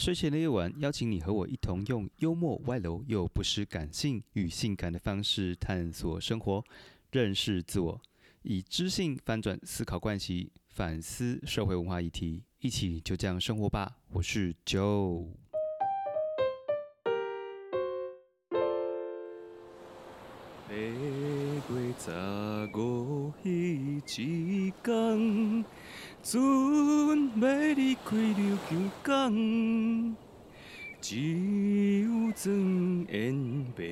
睡前的夜晚，邀请你和我一同用幽默、外露又不失感性与性感的方式探索生活，认识自我，以知性翻转思考惯习，反思社会文化议题，一起就这样生活吧。我是 Joe。过十五迄一天，船要离开琉球港，只有庄严白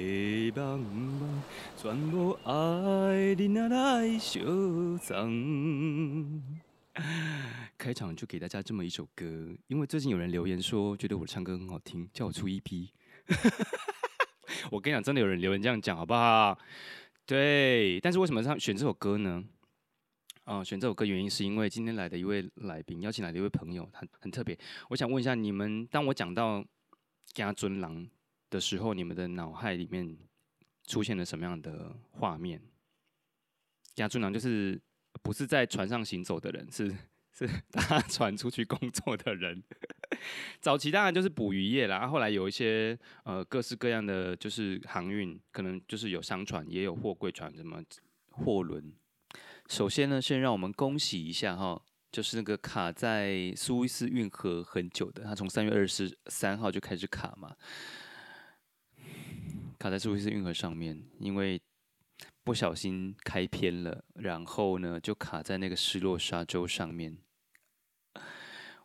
茫茫，全无爱你哪来相送。开场就给大家这么一首歌，因为最近有人留言说觉得我唱歌很好听，叫我出 EP。我跟你讲，真的有人留言这样讲，好不好？对，但是为什么唱选这首歌呢？啊，选这首歌原因是因为今天来的一位来宾，邀请来的一位朋友，很很特别。我想问一下你们，当我讲到家尊郎的时候，你们的脑海里面出现了什么样的画面？家尊郎就是不是在船上行走的人，是是搭船出去工作的人。早期当然就是捕鱼业啦，后来有一些呃各式各样的就是航运，可能就是有商船，也有货柜船，什么货轮。首先呢，先让我们恭喜一下哈，就是那个卡在苏伊士运河很久的，它从三月二十三号就开始卡嘛，卡在苏伊士运河上面，因为不小心开偏了，然后呢就卡在那个失落沙洲上面。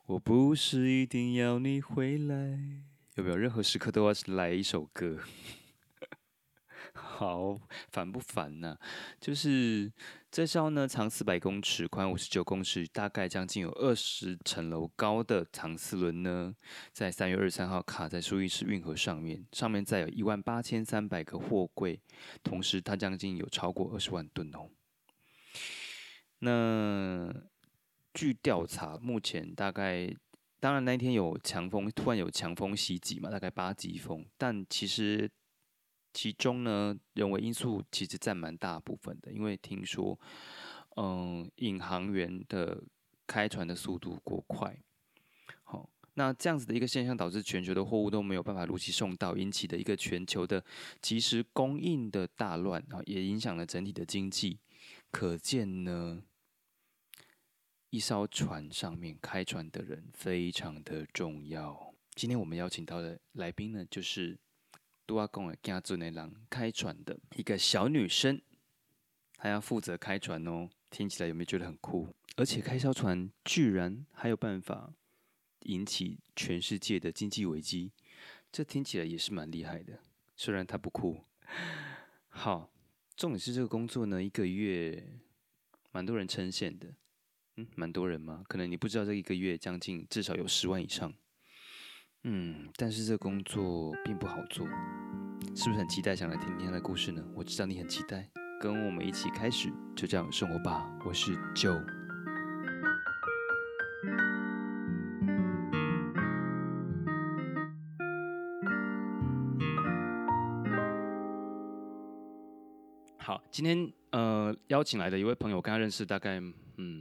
我不是一定要你回来，有没有任何时刻都要来一首歌？好烦不烦呢？就是这艘呢，长四百公尺、宽五十九公尺，大概将近有二十层楼高的长四轮呢，在三月二十三号卡在苏伊士运河上面，上面载有一万八千三百个货柜，同时它将近有超过二十万吨哦。那据调查，目前大概，当然那天有强风，突然有强风袭击嘛，大概八级风。但其实其中呢，人为因素其实占蛮大部分的，因为听说，嗯，引航员的开船的速度过快，好，那这样子的一个现象，导致全球的货物都没有办法如期送到，引起的一个全球的及时供应的大乱啊，也影响了整体的经济。可见呢。一艘船上面开船的人非常的重要。今天我们邀请到的来宾呢，就是杜阿贡的家族内郎开船的一个小女生，她要负责开船哦。听起来有没有觉得很酷？而且开艘船居然还有办法引起全世界的经济危机，这听起来也是蛮厉害的。虽然她不酷。好，重点是这个工作呢，一个月蛮多人称羡的。嗯，蛮多人吗？可能你不知道，这一个月将近至少有十万以上。嗯，但是这工作并不好做，是不是很期待想来听听他的故事呢？我知道你很期待，跟我们一起开始就这样生活吧。我是 Joe。好，今天呃邀请来的一位朋友，我跟他认识大概嗯。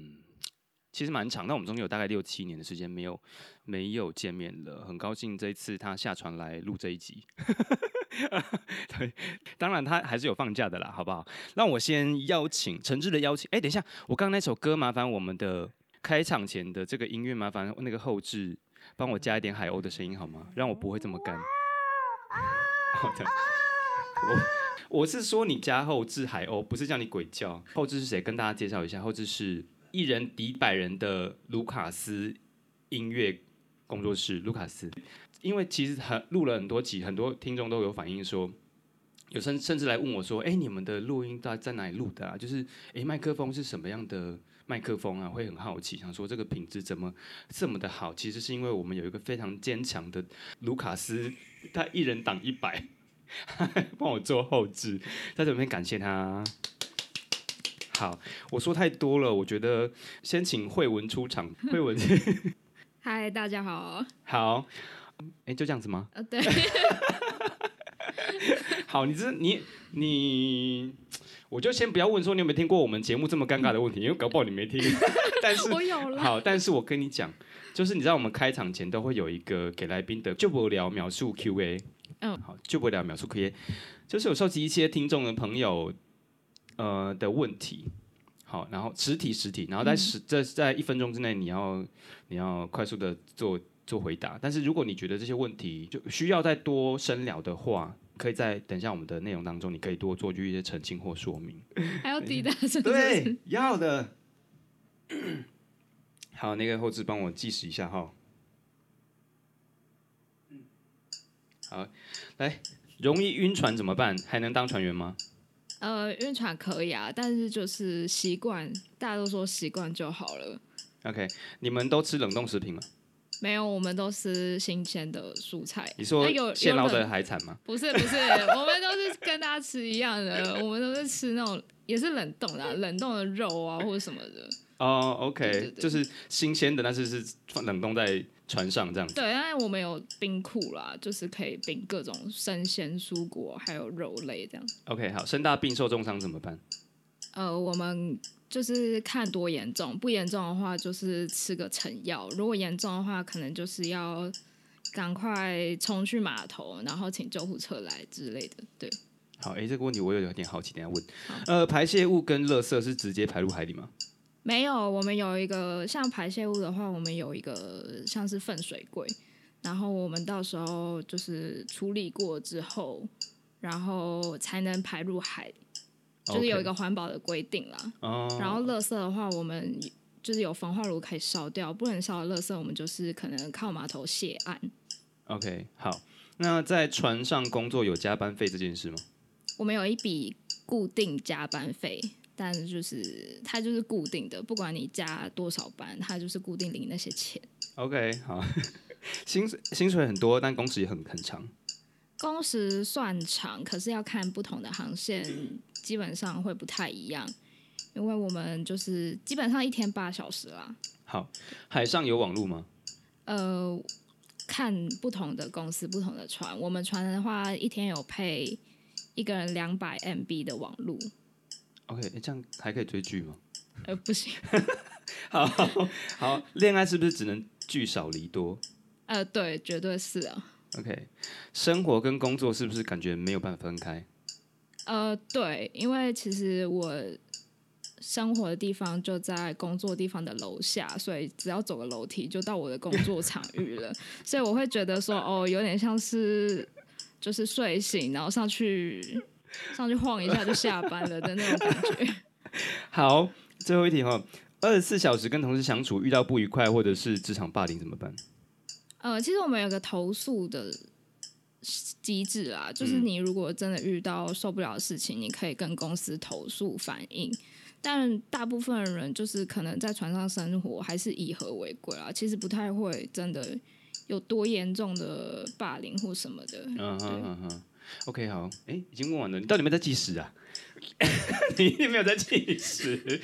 其实蛮长，那我们中间有大概六七年的时间没有没有见面了。很高兴这一次他下船来录这一集。对，当然他还是有放假的啦，好不好？让我先邀请诚挚的邀请。哎，等一下，我刚刚那首歌，麻烦我们的开场前的这个音乐，麻烦那个后置帮我加一点海鸥的声音好吗？让我不会这么干。好的，我我是说你加后置海鸥，不是叫你鬼叫。后置是谁？跟大家介绍一下，后置是。一人抵百人的卢卡斯音乐工作室，卢卡斯，因为其实很录了很多集，很多听众都有反映说，有甚甚至来问我说，哎，你们的录音在在哪里录的啊？就是，哎，麦克风是什么样的麦克风啊？会很好奇，想说这个品质怎么这么的好？其实是因为我们有一个非常坚强的卢卡斯，他一人挡一百，帮我做后置，在这边感谢他。好，我说太多了，我觉得先请慧文出场。慧文，嗨，大家好。好，哎，就这样子吗？呃，对。好，你这你你，我就先不要问说你有没有听过我们节目这么尴尬的问题，因为搞不好你没听。但是，我有了。好，但是我跟你讲，就是你知道我们开场前都会有一个给来宾的就不聊描述 Q&A，嗯好，就不聊描述 Q&A，就是有收集一些听众的朋友呃的问题，好，然后实体实体，然后在十在在一分钟之内你要你要快速的做做回答，但是如果你觉得这些问题就需要再多深聊的话。可以在等一下我们的内容当中，你可以多做出一些澄清或说明。还要抵达？对，要的。好，那个后置帮我计时一下哈。好，来，容易晕船怎么办？还能当船员吗？呃，晕船可以啊，但是就是习惯，大家都说习惯就好了。OK，你们都吃冷冻食品吗？没有，我们都吃新鲜的蔬菜。你说有现捞的海产吗？不是不是，我们都是跟大家吃一样的，我们都是吃那种也是冷冻的啊、冷冻的肉啊或者什么的。哦，OK，对对对就是新鲜的，但是是冷冻在船上这样子。对，但是我们有冰库啦，就是可以冰各种生鲜蔬果还有肉类这样。OK，好，生大病受重伤怎么办？呃，我们就是看多严重，不严重的话就是吃个成药，如果严重的话，可能就是要赶快冲去码头，然后请救护车来之类的。对，好，诶，这个问题我有点好奇，等下问。呃，排泄物跟垃圾是直接排入海里吗？没有，我们有一个像排泄物的话，我们有一个像是粪水柜，然后我们到时候就是处理过之后，然后才能排入海，就是有一个环保的规定啦。哦，然后垃圾的话，我们就是有焚化炉可以烧掉，不能烧的垃圾，我们就是可能靠码头卸岸。OK，好。那在船上工作有加班费这件事吗？我们有一笔固定加班费，但是就是它就是固定的，不管你加多少班，它就是固定领那些钱。OK，好，薪水薪水很多，但工时也很很长。工时算长，可是要看不同的航线，基本上会不太一样，因为我们就是基本上一天八小时啦。好，海上有网路吗？呃，看不同的公司、不同的船，我们船的话一天有配一个人两百 MB 的网路，OK，诶这样还可以追剧吗？呃，不行，好好，恋爱是不是只能聚少离多呃，对，绝对是啊。？OK，生活跟工作是不是感觉没有办法分开？呃，对，因为其实我生活的地方就在工作地方的楼下，所以只要走个楼梯就到我的工作场域了，所以我会觉得说，哦，有点像是就是睡醒然后上去上去晃一下就下班了的那种感觉。好，最后一题哈，二十四小时跟同事相处，遇到不愉快或者是职场霸凌怎么办？呃，其实我们有个投诉的机制啊，就是嗯你如果真的遇到受不了的事情，你可以跟公司投诉反映。但大部分人就是可能在船上生活，还是以和为贵啊，其实不太会真的有多严重的霸凌或什么的。嗯对哼哼哼，OK，好，哎、已经问完了，你到底有没有在计时啊？你一定没有在计时，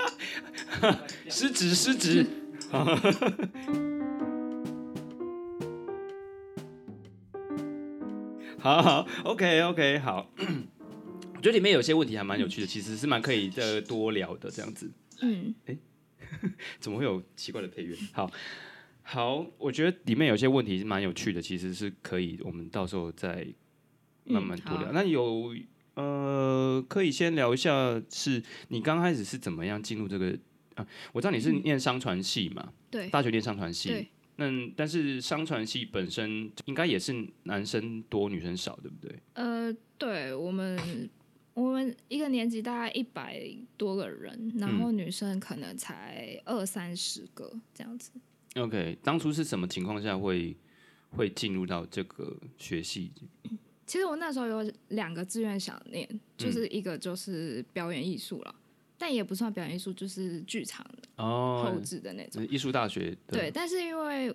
失职失职。好好，OK OK，好。我觉得里面有些问题还蛮有趣的，其实是蛮可以的多聊的这样子。嗯，怎么会有奇怪的配乐？好，好，我觉得里面有些问题是蛮有趣的，其实是可以我们到时候再慢慢多聊。嗯那有呃，可以先聊一下，是你刚开始是怎么样进入这个啊？我知道你是念商传系嘛，对大学念商传系。那但是商传系本身应该也是男生多女生少，对不对？呃，对我们我们一个年级大概一百多个人，然后女生可能才二三十个这样子。OK，当初是什么情况下会会进入到这个学系？其实我那时候有两个志愿想念，就是一个就是表演艺术了，但也不算表演艺术，就是剧场后哦，置的那种。就是艺术大学的对，，但是因为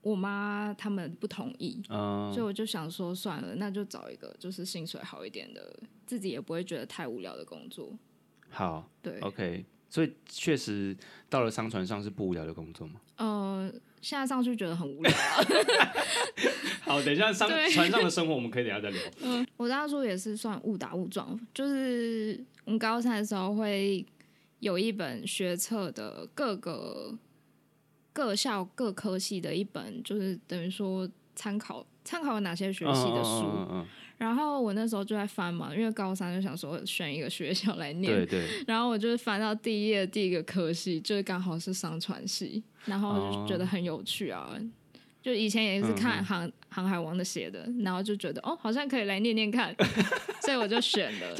我妈他们不同意，嗯、所以我就想说算了，那就找一个就是薪水好一点的，自己也不会觉得太无聊的工作。好对，，OK，所以确实到了商船上是不无聊的工作吗？呃，现在上去觉得很无聊啊。好，等一下上船上的生活我们可以等一下再聊。我当初也是算误打误撞，就是我们高三的时候会有一本学测的各个各校各科系的一本，就是等于说参考参考了哪些学系的书。嗯嗯嗯然后我那时候就在翻嘛，因为高三就想说选一个学校来嗯念。对对，然后我就是翻到第一页第一个科系，就是刚好是商船系，然后就觉得很有趣啊。就以前也是看航航海王的写的，然后就觉得哦，好像可以来念念看，所以我就选了。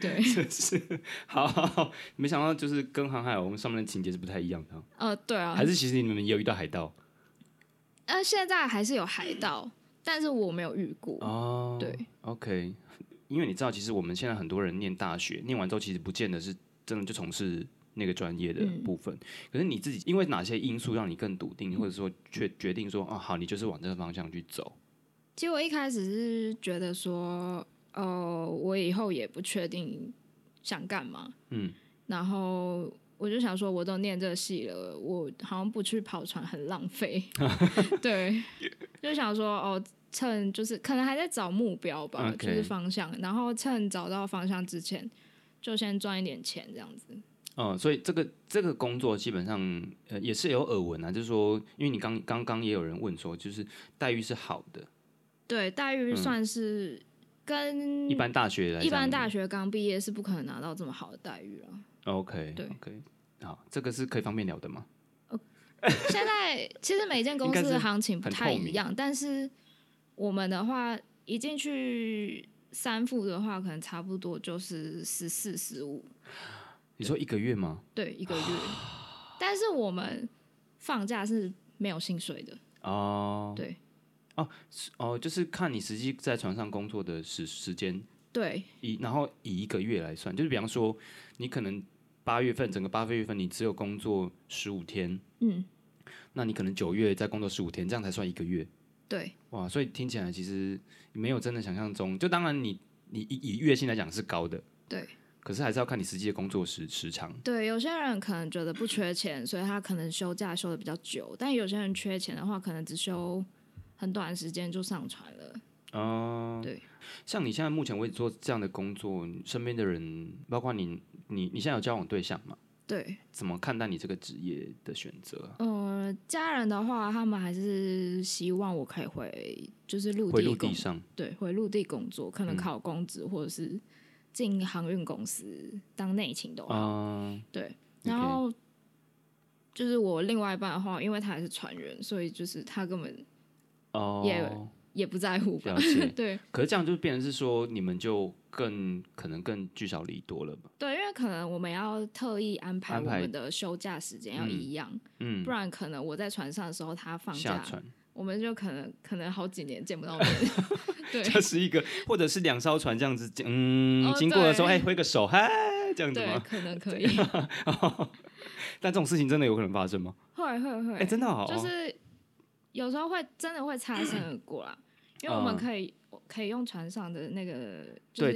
对，是好好好，没想到就是跟航海王上面的情节是不太一样的，呃，对啊，还是其实你们也有遇到海盗呃，现在还是有海盗，但是我没有遇过。哦？对，OK，因为你知道，其实我们现在很多人念大学，念完之后其实不见得是真的就从事那个专业的嗯部分。可是你自己因为哪些因素让你更笃定，或者说决决定说，哦，好，你就是往这个方向去走？其实我一开始是觉得说，呃，我以后也不确定想干嘛，嗯，然后我就想说，我都念这戏了，我好像不去跑船很浪费，对，就想说，哦，趁就是可能还在找目标吧就是方向，然后趁找到方向之前，就先赚一点钱这样子。嗯，所以这个这个工作基本上呃也是有耳闻啊，就是说，因为你刚刚刚也有人问说，就是待遇是好的，对，待遇算是跟一般大学一般大学刚毕业是不可能拿到这么好的待遇了。OK 对 OK，好，这个是可以方便聊的吗？现在其实每间公司的行情不太一样，但是我们的话一进去三副的话，可能差不多就是十四、十五，你说一个月吗？对，一个月。但是我们放假是没有薪水的，哦，对哦哦，就是看你实际在船上工作的时时间，对以然后以一个月来算，就是比方说你可能八月份整个八月份你只有工作十五天，嗯，那你可能九月再工作十五天，这样才算一个月。对哇，所以听起来其实没有真的想象中，就当然你你以以月薪来讲是高的，对可是还是要看你实际的工作时时长。对，有些人可能觉得不缺钱，所以他可能休假休的比较久，但有些人缺钱的话，可能只休很短时间就上船了。哦、对，像你现在目前为止做这样的工作，身边的人，包括你，你你现在有交往对象吗？对，怎么看待你这个职业的选择？啊？呃，家人的话，他们还是希望我可以回，就是陆地工陆地上，对，回陆地工作，可能嗯。考公职或者是进航运公司当内勤都好。嗯，对，然后就是我另外一半的话，因为他也是船员，所以就是他根本哦，也也不在乎吧。对可是这样就变成是说，你们就更可能更聚少离多了吧？对，因为可能我们要特意安排我们的休假时间要嗯一样，嗯不，然可能我在船上的时候他放假，我们就可能可能好几年见不到面。对这是一个，或者是两艘船这样子，嗯，哦经过的时候，哎，挥个手，嗨，这样子对，吗？可能可以，但这种事情真的有可能发生吗？会会会，哎，真的好，就是有时候会真的会擦身而过啦，因为我们嗯。可以、可以用船上的那个就是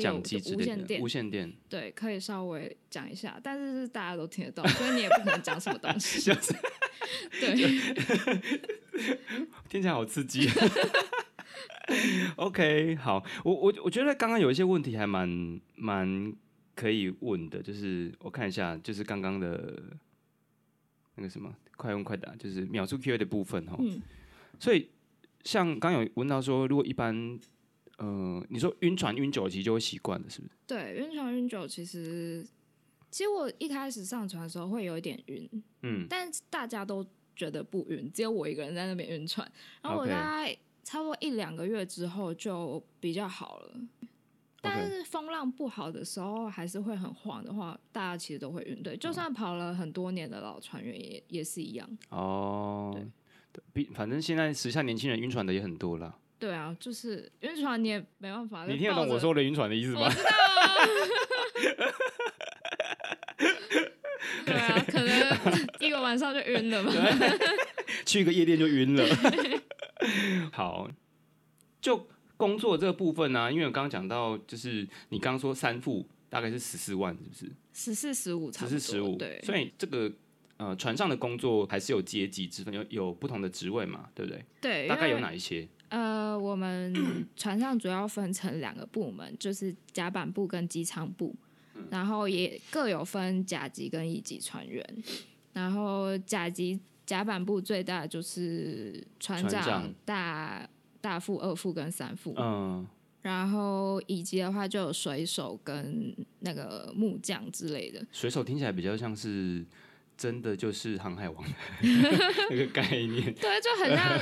无线电。无，线电，对，可以稍微讲一下，但是是大家都听得到，所以你也不可能讲 什么东西。就是。对，听起来好刺激。OK，好，我我我觉得刚刚有一些问题还蛮蛮可以问的，就是我看一下，就是刚刚的那个什么快问快答，就是秒速 Q&A 的部分哈。嗯，所以像刚有问到说，如果一般呃，你说晕船晕久，其实就会习惯了，是不是？对，晕船晕酒其实，其实我一开始上船的时候会有一点晕，嗯，但大家都觉得不晕，只有我一个人在那边晕船。然后我大概差不多一两个月之后就比较好了。但是风浪不好的时候，还是会很晃的话，大家其实都会晕。对，就算跑了很多年的老船员也也是一样。哦，对，比反正现在时下年轻人晕船的也很多了。对啊，就是晕船你也没办法。你听得懂我说的晕船的意思吗我？知道啊。对啊，可能一个晚上就晕了吧。去一个夜店就晕了。好，就工作这个部分呢、啊，因为我刚刚讲到，就是你刚刚说三副大概是十四万，是不是？十四十五差，十四十五，对，所以这个呃船上的工作还是有阶级之分，有有不同的职位嘛，对不对？对，大概有哪一些？呃，我们 船上主要分成两个部门，就是甲板部跟机舱部，然后也各有分甲级跟乙级船员。然后甲级甲板部最大就是船长、船长大大副、二副跟三副，嗯，然后乙级的话就有水手跟那个木匠之类的。水手听起来比较像是真的就是航海王 那个概念。对，就很像，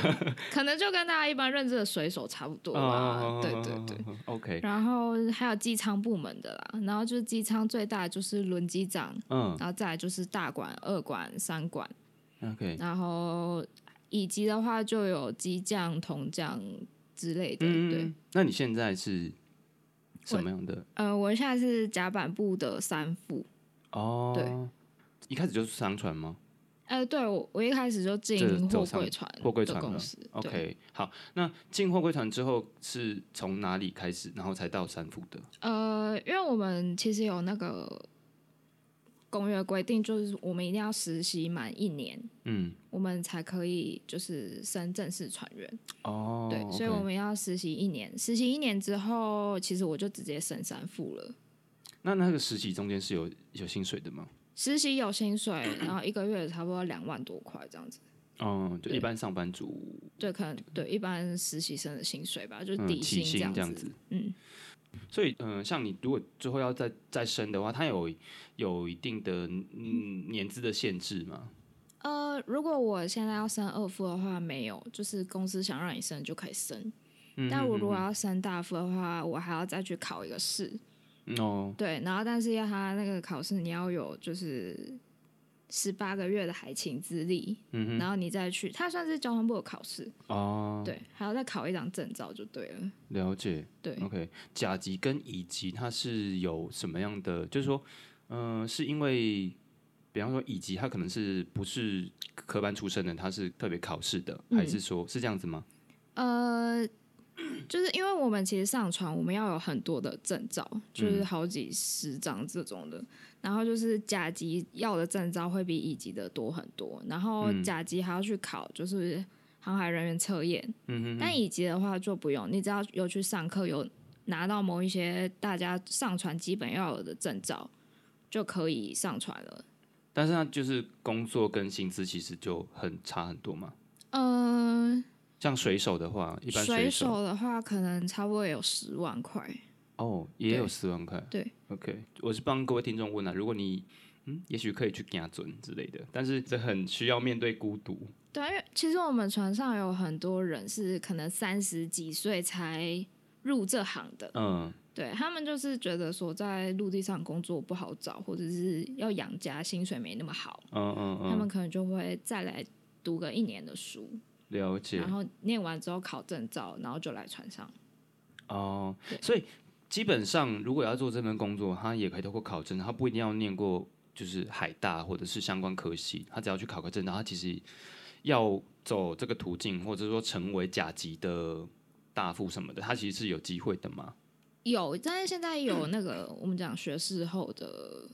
可能就跟大家一般认知的水手差不多吧。哦对对对。，OK，然后还有机舱部门的啦，然后就是机舱最大的就是轮机长，嗯然后再来就是大管、二管、三管，，OK，然后以及的话就有机匠、铜匠之类的。对嗯，，那你现在是什么样的？呃，我现在是甲板部的三副。哦，对，一开始就是商船吗呃，对我我一开始就进货柜船货柜船公司。？OK，好，那进货柜船之后是从哪里开始，然后才到三福的？呃，因为我们其实有那个公约规定，就是我们一定要实习满一年，嗯，我们才可以就是升正式船员。哦，对，所以我们要实习一年。实习一年之后，其实我就直接升三副了。那那个实习中间是有有薪水的吗？实习有薪水，然后一个月差不多两万多块这样子。嗯，就对一般上班族对，可能对一般实习生的薪水吧，就是底薪这样子。这样子。嗯，所以，嗯、像你如果之后要再再升的话，它有有一定的嗯年资的限制吗？呃，如果我现在要升二副的话，没有，就是公司想让你升就可以升。嗯但我如果要升大副的话，我还要再去考一个试。嗯哦，对，然后但是要他那个考试，你要有就是十八个月的海勤资历，嗯然后你再去，他算是交通部的考试，哼，哦，对，还要再考一张证照就对了。了解。对，OK，甲级跟乙级它是有什么样的？就是说，嗯、是因为，比方说乙级他可能是不是科班出身的，他是特别考试的，嗯还是说是这样子吗？呃，就是因为我们其实上船，我们要有很多的证照，就是嗯好几十张这种的。然后就是甲级要的证照会比乙级的多很多，然后嗯甲级还要去考，就是航海人员测验。嗯哼但乙级的话就不用，你只要有去上课，有拿到某一些大家上传基本要有的证照，就可以上传了。但是它就是工作跟薪资其实就很差很多嘛。嗯、像水手的话，一般水手手的话可能差不多有十万块。哦也有对四万块。对，OK，我是帮各位听众问啊，如果你嗯，也许可以去加准之类的，但是这很需要面对孤独。对啊，因为其实我们船上有很多人是可能三十几岁才入这行的，嗯，对他们就是觉得说在陆地上工作不好找，或者是要养家，薪水没那么好，嗯嗯嗯，他们可能就会再来读个一年的书，了解然后念完之后考证照，然后就来船上。哦，所以基本上如果要做这份工作，他也可以透过考证，他不一定要念过就是海大或者是相关科系，他只要去考个证，然后他其实要走这个途径，或者说成为甲级的大副什么的，他其实是有机会的嘛。有，但是现在有那个我们讲学士后的，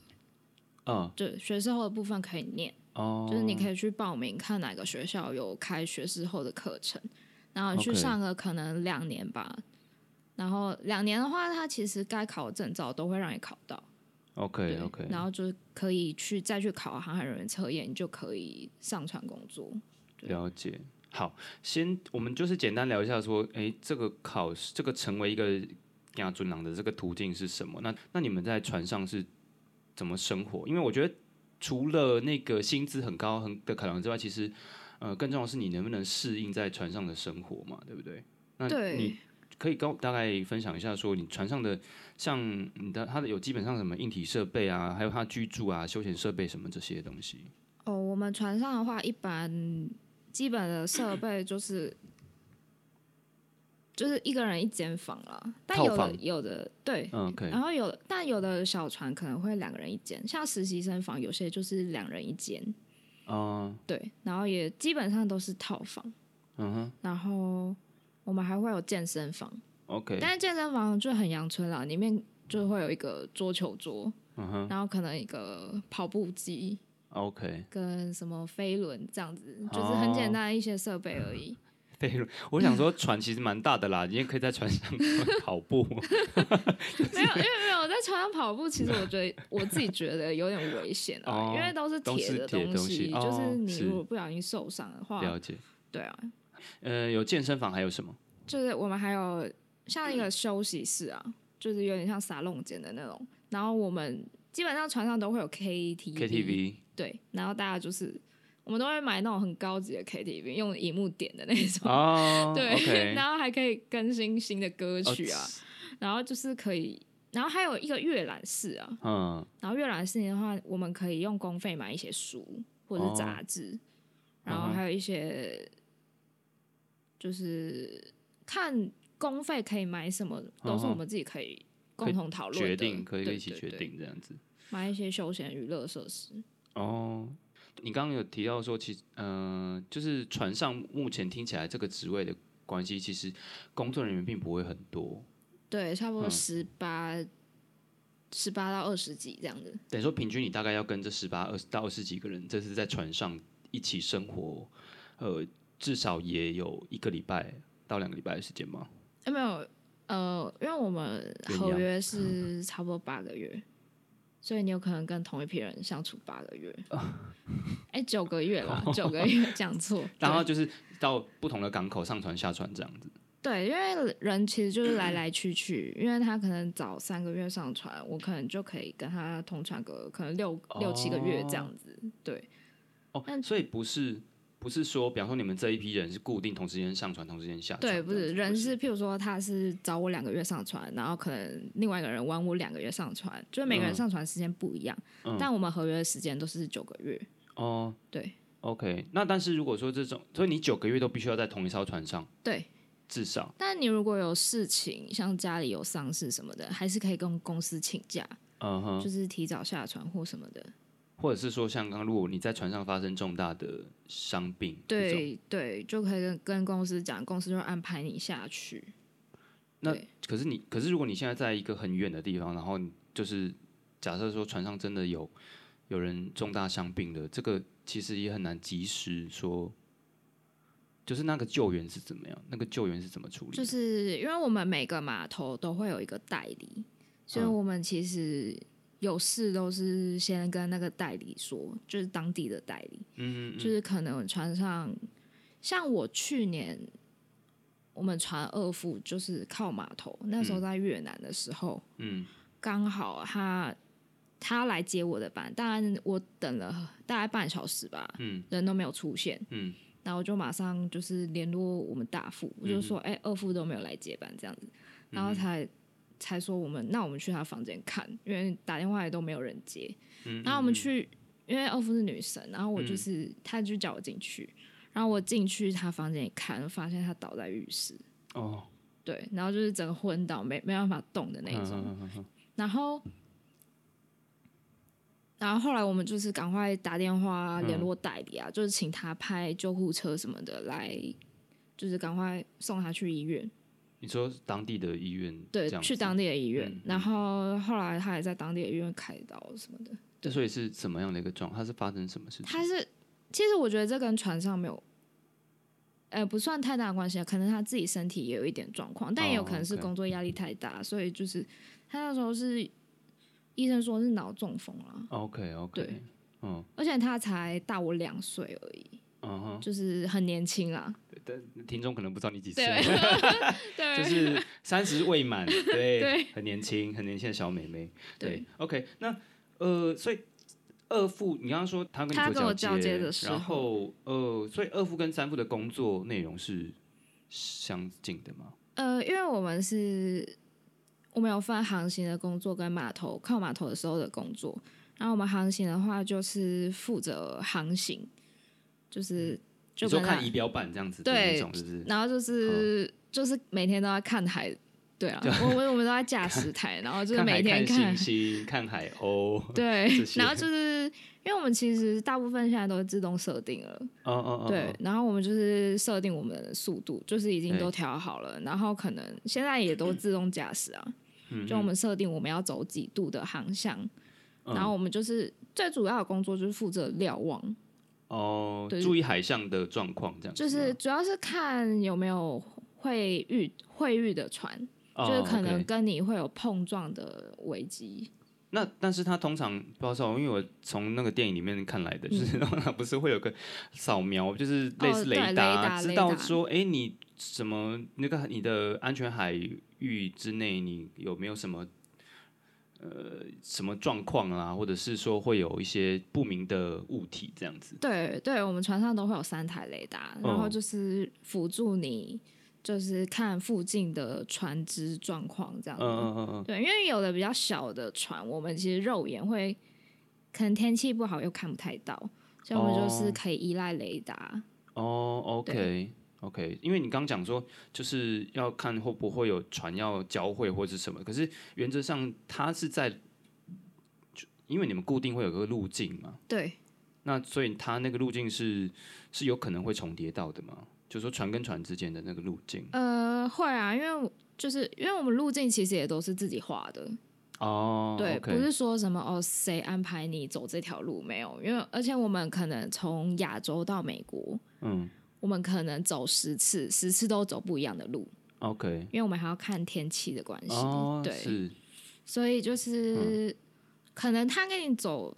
嗯，对学士后的部分可以念，哦，就是你可以去报名看哪个学校有开学士后的课程，然后去上个可能两年吧。然后两年的话，它其实该考的证照都会让你考到，OK OK，然后就可以去再去考航海人员测验，你就可以上船工作。了解。好，先我们就是简单聊一下，说，诶，这个考试，这个成为一个亚尊郎的这个途径是什么？那那你们在船上是怎么生活？因为我觉得除了那个薪资很高很的考量之外，其实呃更重要的是你能不能适应在船上的生活嘛，对不对？那你，可以跟我大概分享一下，说你船上的像你的它的有基本上什么硬体设备啊，还有它居住啊、休闲设备什么这些东西。哦，我们船上的话，一般基本的设备就是就是一个人一间房啦，但有的有的对，然后有但有的小船可能会两个人一间，像实习生房有些就是两人一间，嗯对，然后也基本上都是套房，嗯哼。然后我们还会有健身房，，OK，但是健身房就很阳春啦，里面就会有一个桌球桌，嗯哼。然后可能一个跑步机，OK。跟什么飞轮这样子，就是很简单的一些设备而已。我想说，船其实蛮大的啦，你也可以在船上 跑步。没有，因为没有在船上跑步，其实我觉得我自己觉得有点危险啊，哦因为都是铁的东西就是哦你如果不小心受伤的话，了解。对啊，呃，有健身房还有什么？就是我们还有像一个休息室啊，就是有点像沙龙间的那种，然后我们基本上船上都会有 KTV，, KTV 对，然后大家就是我们都会买那种很高级的 KTV，用荧幕点的那种，哦，对然后还可以更新新的歌哦曲啊，然后就是可以，然后还有一个阅览室啊，嗯，然后阅览室的话，我们可以用公费买一些书或者是杂志，然后还有一些就是看公费可以买什么，都是我们自己可以共同讨论的。决定可以一起决定这样子。买一些休闲娱乐设施。哦，你刚刚有提到说，其实，嗯、就是船上目前听起来这个职位的关系，其实工作人员并不会很多，对，差不多嗯十八、十八到二十几这样子。等于说平均你大概要跟这十八、二十到二十几个人，这是在船上一起生活，呃，至少也有一个礼拜到两个礼拜的时间吗？哎，没有，呃，因为我们合约 是差不多八个月，所以你有可能跟同一批人相处八个月。哎，九个月了，九个月讲错。然后就是到不同的港口上船下船这样子。对，因为人其实就是来来去去，因为他可能早三个月上船，我可能就可以跟他同船个可能六六七个月这样子。对，哦，但所以不是不是说，比方说你们这一批人是固定同时间上船，同时间下船对，不是人是，譬如说他是找我两个月上船，然后可能另外一个人晚我两个月上船，就是每个人嗯上船时间不一样，嗯但我们合约的时间都是九个月。哦对，OK。那但是如果说这种，所以你九个月都必须要在同一艘船上，对，至少，但你如果有事情，像家里有丧事什么的，还是可以跟公司请假，嗯哼，就是提早下船或什么的。或者是说像刚刚，如果你在船上发生重大的伤病，对对，就可以跟跟公司讲，公司就会安排你下去。那可是你，可是如果你现在在一个很远的地方，然后就是假设说船上真的有有人重大伤病的，这个其实也很难及时说，就是那个救援是怎么样，那个救援是怎么处理？就是因为我们每个码头都会有一个代理，所以嗯我们其实有事都是先跟那个代理说，就是当地的代理，嗯嗯就是可能船上，像我去年我们船二副就是靠码头，那时候在越南的时候，嗯刚好他他来接我的班，当然我等了大概半小时吧，嗯。人都没有出现，嗯。然后我就马上就是联络我们大副，我就说，哎、二副都没有来接班这样子，然后才、才说我们，那我们去他房间看，因为打电话也都没有人接，嗯，然后我们去，因为二夫是女生，然后我就是、他就叫我进去，然后我进去他房间一看，发现他倒在浴室，哦，对，然后就是整个昏倒，没没办法动的那嗯种，嗯嗯嗯。然后，然后后来我们就是赶快打电话联络代理啊，就是请他派救护车什么的来，就是赶快送他去医院。你说当地的医院对去当地的医院。然后后来他也在当地的医院开刀什么的。这所以是怎么样的一个状？他是发生什么事情？他是，其实我觉得这跟船上没有。呃，不算太大的关系啊，可能他自己身体也有一点状况，但也有哦可能是工作压力太大，所以就是他那时候是医生说是脑中风了，OK OK，对嗯而且他才大我两岁而已，嗯哼，就是很年轻啦。但听众可能不知道你几岁，对。对，就是三十未满，对，对。很年轻，很年轻的小妹妹，对对，OK，那呃，所以二副，你刚刚说他跟他跟我你做交交接的时然后呃，所以二副跟三副的工作内容是相近的吗？呃，因为我们是，我们有分航行的工作跟码头靠码头的时候的工作。然后我们航行的话，就是负责航行，就是就看仪表板这样子的对？然后就是、就是每天都要看海，对啊，我我 我们都在驾驶台，然后就是每天看星星，看海鸥，对然后就是因为我们其实大部分现在都是自动设定了，哦哦哦，对，然后我们就是设定我们的速度，就是已经都调好了，然后可能现在也都自动驾驶啊，嗯就我们设定我们要走几度的航向，嗯。然后我们就是最主要的工作就是负责瞭望，哦，对注意海象的状况这样就，是主要是看有没有会遇会遇的船，就是哦可能跟你会有碰撞的危机。那但是他通常不知道，因为我从那个电影里面看来的，就是他 不是会有个扫描，就是类似雷达知道说，哎、你什么那个你的安全海域之内，你有没有什么呃什么状况啊，或者是说会有一些不明的物体这样子？对对，我们船上都会有三台雷达，然后哦就是辅助你，就是看附近的船只状况这样子。嗯嗯嗯嗯，对，因为有的比较小的船，我们其实肉眼会，可能天气不好又看不太到，所以我们就是哦可以依赖雷达。哦，OK。OK，因为你刚讲说就是要看会不会有船要交汇或是什么，可是原则上它是在，就因为你们固定会有个路径嘛，对，那所以它那个路径是是有可能会重叠到的嘛，就是说船跟船之间的那个路径。呃，会啊，因为就是因为我们路径其实也都是自己画的，哦，对不是说什么哦谁安排你走这条路没有，因为而且我们可能从亚洲到美国，嗯我们可能走十次，十次都走不一样的路，，OK，因为我们还要看天气的关系，哦，对，是，所以就是、可能他跟你走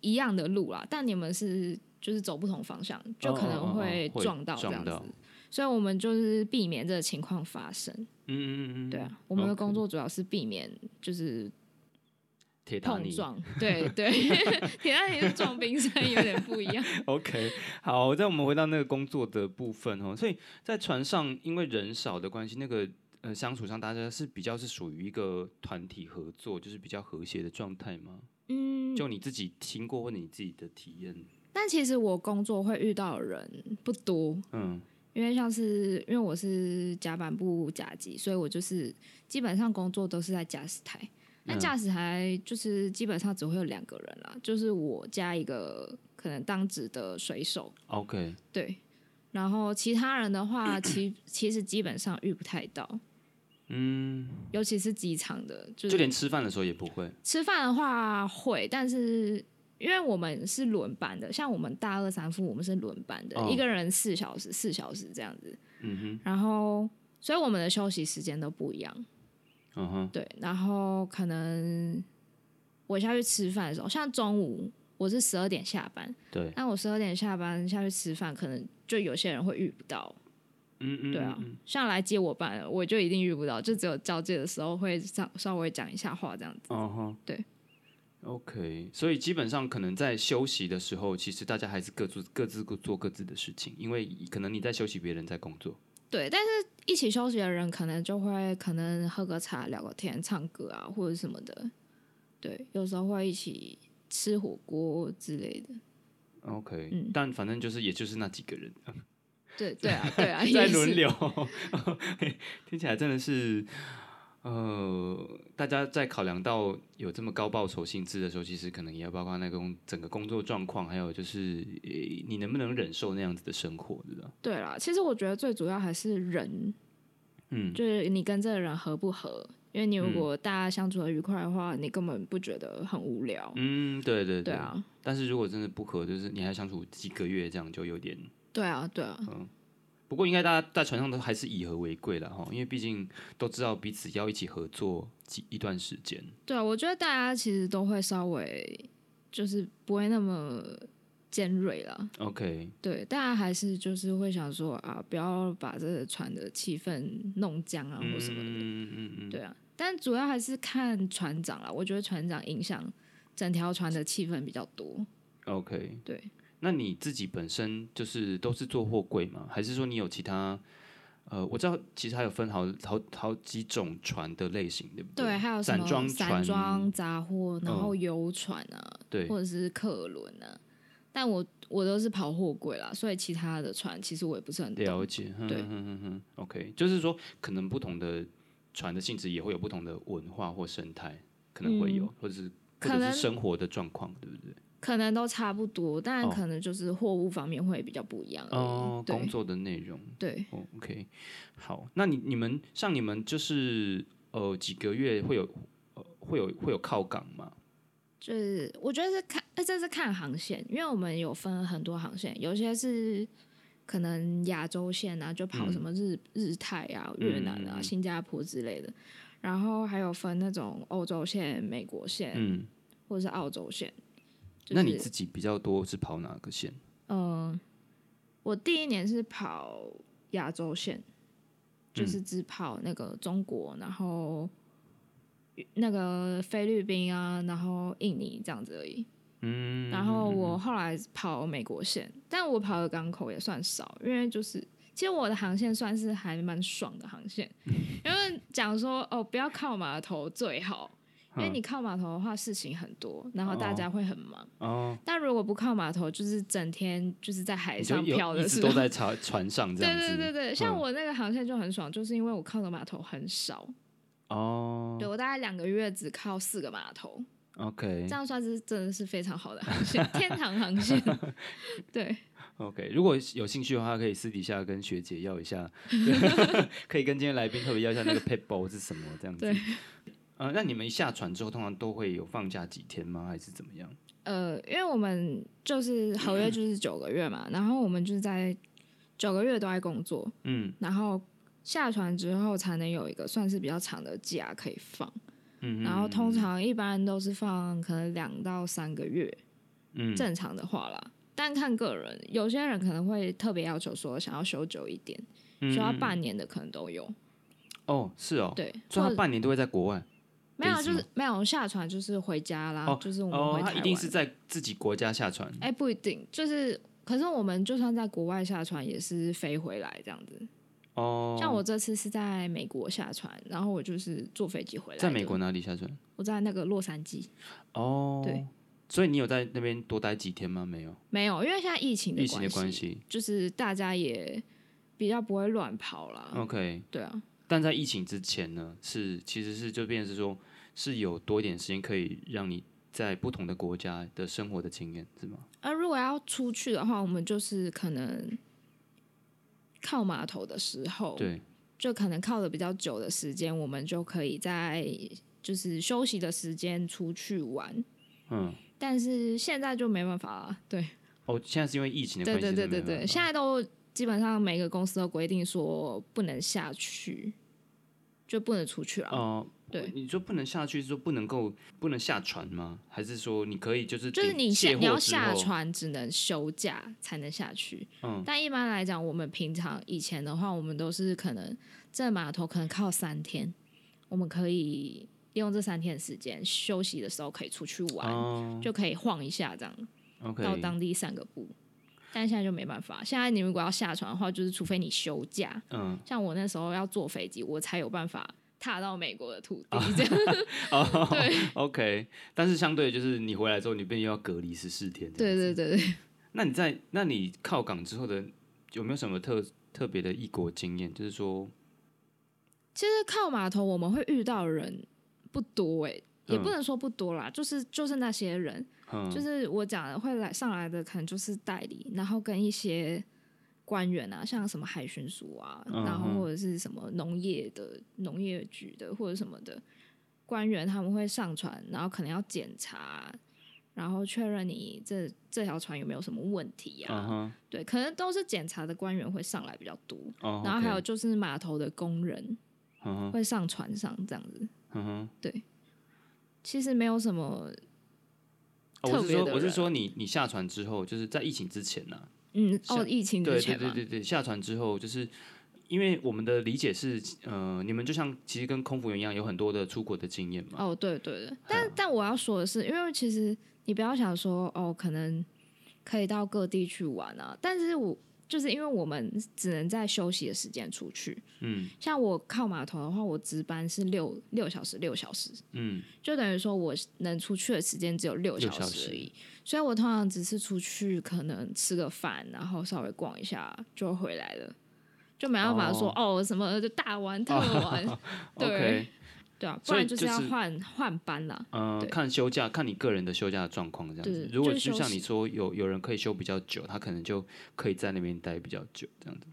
一样的路啦，但你们是就是走不同方向，就可能会会撞到这样子。所以我们就是避免这个情况发生。嗯嗯嗯，对啊，我们的工作主要是避免就是铁达尼碰撞。对对，铁达尼是撞冰山有点不一样。OK，好，再我们回到那个工作的部分哦，所以在船上因为人少的关系，那个呃相处上大家是比较是属于一个团体合作，就是比较和谐的状态吗？嗯，就你自己听过或者你自己的体验，但其实我工作会遇到的人不多，嗯因为像是因为我是甲板部甲级，所以我就是基本上工作都是在驾驶台。那嗯驾驶台就是基本上只会有两个人啦，就是我加一个可能当值的水手，，OK，对。然后其他人的话，其其实基本上遇不太到，嗯，尤其是机场的，就就连吃饭的时候也不会，吃饭的话会，但是因为我们是轮班的，像我们大二三副我们是轮班的，哦一个人四小时，四小时这样子。嗯哼，然后，所以我们的休息时间都不一样。嗯哼，对，然后可能我下去吃饭的时候，像中午我是十二点下班，对，那我十二点下班下去吃饭，可能就有些人会遇不到。嗯嗯，对啊嗯，像来接我班的，我就一定遇不到，就只有交接的时候会稍稍微讲一下话这样子。哦哈，对，OK，所以基本上可能在休息的时候，其实大家还是各自各自做各自的事情，因为可能你在休息，别人在工作。对，但是一起休息的人可能就会可能喝个茶、聊个天、唱歌啊，或者什么的。对，有时候会一起吃火锅之类的。OK，、嗯但反正就是也就是那几个人对对啊，对啊，在轮流，听起来真的是，呃，大家在考量到有这么高报酬性质的时候，其实可能也要包括那个工整个工作状况，还有就是、呃你能不能忍受那样子的生活，对吧？对啦，其实我觉得最主要还是人，嗯，就是你跟这个人合不合。因为你如果大家相处的愉快的话，你根本不觉得很无聊。嗯，对对对啊，但是如果真的不合，就是你还相处几个月，这样就有点。对啊，对啊，不过应该大家在船上都还是以和为贵了哈，因为毕竟都知道彼此要一起合作几一段时间。对啊，我觉得大家其实都会稍微就是不会那么尖锐了。OK，对，大家还是就是会想说啊，不要把这个船的气氛弄僵啊，或什么的。嗯嗯嗯，对啊，但主要还是看船长啦。我觉得船长影响整条船的气氛比较多。OK，对，那你自己本身就是都是做货柜吗？还是说你有其他？呃，我知道其实还有分好好好几种船的类型，对不对，对还有散装散船，装杂货，然嗯后游船啊，对，或者是客轮啊。但我我都是跑货柜啦，所以其他的船其实我也不是很了。解，哼对哼哼哼哼，OK，就是说可能不同的船的性质也会有不同的文化或生态，可能会有，嗯或者是或可能者是生活的状况，对不对？可能都差不多，但哦可能就是货物方面会比较不一样。哦，工作的内容。对，哦，OK，好，那你你们像你们就是呃几个月会有呃会有会有靠港吗？就是我觉得是看，呃这是看航线，因为我们有分很多航线，有些是可能亚洲线啊，就跑什么日、日泰啊、越南啊、新加坡之类的，然后还有分那种欧洲线、美国线、嗯，或者是澳洲线。就是、那你自己比较多是跑哪个线？嗯、我第一年是跑亚洲线，就是只跑那个中国，然后那个菲律宾啊，然后印尼这样子而已。嗯，然后我后来跑美国线，但我跑的港口也算少，因为就是其实我的航线算是还蛮爽的航线，因为讲说哦不要靠码头最好，因为嗯你靠码头的话事情很多，然后大家会很忙。哦，但如果不靠码头，就是整天就是在海上漂的时候，直都在船船上 这对样子。对对对，像嗯我那个航线就很爽，就是因为我靠的码头很少，哦对我大概两个月只靠四个码头，，OK 这样算是真的是非常好的航线，天堂航线。对，OK，如果有兴趣的话，可以私底下跟学姐要一下，可以跟今天来宾特别要一下那个 pet ball 是什么这样子。对呃，那你们下船之后，通常都会有放假几天吗？还是怎么样？呃，因为我们就是合约就是九个月嘛，然后我们就是在九个月都在工作，嗯然后下船之后才能有一个算是比较长的假可以放，嗯，然后通常一般都是放可能两到三个月，嗯正常的话啦。但看个人，有些人可能会特别要求说想要休久一点，嗯休到嗯半年的可能都有。哦，是哦，对，所以他半年都会在国外。没有，就是没有下船就是回家啦，哦就是我们哦回，台湾。他一定是在自己国家下船。哎、不一定，就是可是我们就算在国外下船，也是飞回来这样子。哦，像我这次是在美国下船，然后我就是坐飞机回来。在美国？哪里下船？我在那个洛杉矶。哦，对，所以你有在那边多待几天吗？没有，没有，因为现在疫情的疫情的关系。就是大家也比较不会乱跑啦。OK，对啊，但在疫情之前呢，是其实是就变成是说，是有多一点时间可以让你在不同的国家的生活的经验，是吗？而如果要出去的话，我们就是可能靠码头的时候，对，就可能靠的比较久的时间，我们就可以在就是休息的时间出去玩。嗯，但是现在就没办法了，对，哦，现在是因为疫情的对关系，对对对对，是没办法现在都基本上每个公司都规定说不能下去，就不能出去了。哦、对你说不能下去，是说不能够不能下船吗？还是说你可以就是就是你下你要下船，只能休假才能下去。嗯但一般来讲，我们平常以前的话，我们都是可能这码头可能靠三天，我们可以利用这三天的时间休息的时候可以出去玩，哦就可以晃一下这样，，OK，到当地散个步。但现在就没办法，现在你如果要下船的话，就是除非你休假，嗯，像我那时候要坐飞机，我才有办法踏到美国的土地。这样，哦 对，OK，但是相对就是你回来之后，你便又要隔离十四天，对对。对对。那你在那你靠港之后的有没有什么特特别的异国经验？就是说，其实靠码头我们会遇到的人不多哎、也嗯不能说不多啦，就是就是那些人，嗯，就是我讲的会来上来的，可能就是代理，然后跟一些官员啊，像什么海巡署啊，嗯然后或者是什么农业的农业局的或者什么的官员，他们会上船，然后可能要检查，然后确认你这这条船有没有什么问题啊，嗯，对，可能都是检查的官员会上来比较多，哦，然后还有就是码头的工人会上船上这样子，嗯哼。其实没有什么哦我是说，特别的人。我是说你你下船之后，就是在疫情之前呢、嗯哦疫情对对之前嘛，对对对，下船之后就是。因为我们的理解是，呃，你们就像其实跟空服员一样，有很多的出国的经验嘛。哦，对对对，但但我要说的是，因为其实你不要想说哦，可能可以到各地去玩啊，但是我就是因为我们只能在休息的时间出去，嗯。像我靠码头的话，我值班是六六小时六小时，嗯，就等于说我能出去的时间只有六六小小时时而已，所以我通常只是出去可能吃个饭，然后稍微逛一下就回来了。就没办法说哦。什么就大玩特玩，对对啊，不然就是要就是换换班啦。嗯、对看休假，看你个人的休假的状况这样子。如果就像你说，有有人可以休比较久，他可能就可以在那边待比较久这样子。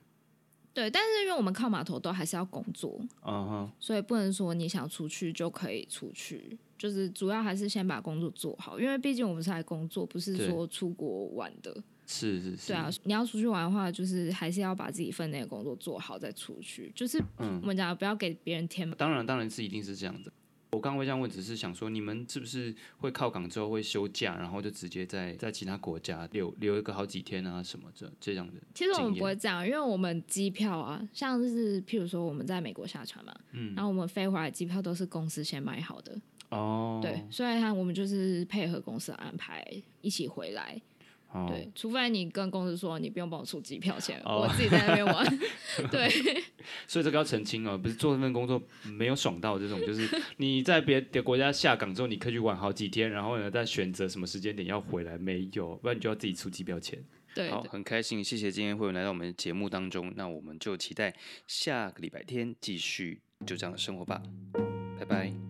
对，但是因为我们靠码头都还是要工作，嗯哼，所以不能说你想出去就可以出去，就是主要还是先把工作做好，因为毕竟我们是来工作，不是对说出国玩的。是是是，对啊，你要出去玩的话，就是还是要把自己分内的工作做好再出去。就是嗯我们讲不要给别人添麻当然，当然是一定是这样的。我刚刚会这样问，只是想说，你们是不是会靠港之后会休假，然后就直接在在其他国家留留一个好几天啊什么这这样的？其实我们不会这样，因为我们机票啊，像是譬如说我们在美国下船嘛，嗯然后我们飞回来机票都是公司先买好的，哦，对，所以它我们就是配合公司的安排一起回来，哦，对，除非你跟公司说你不用帮我出机票钱，哦我自己在那边玩，对，所以这个要澄清哦，不是做这份工作没有爽到这种，就是你在别的国家下岗之后，你可以去玩好几天，然后呢再选择什么时间点要回来，没有，不然你就要自己出机票钱。对，好，很开心，谢谢今天慧文来到我们的节目当中，那我们就期待下个礼拜天继续就这样的生活吧，拜拜。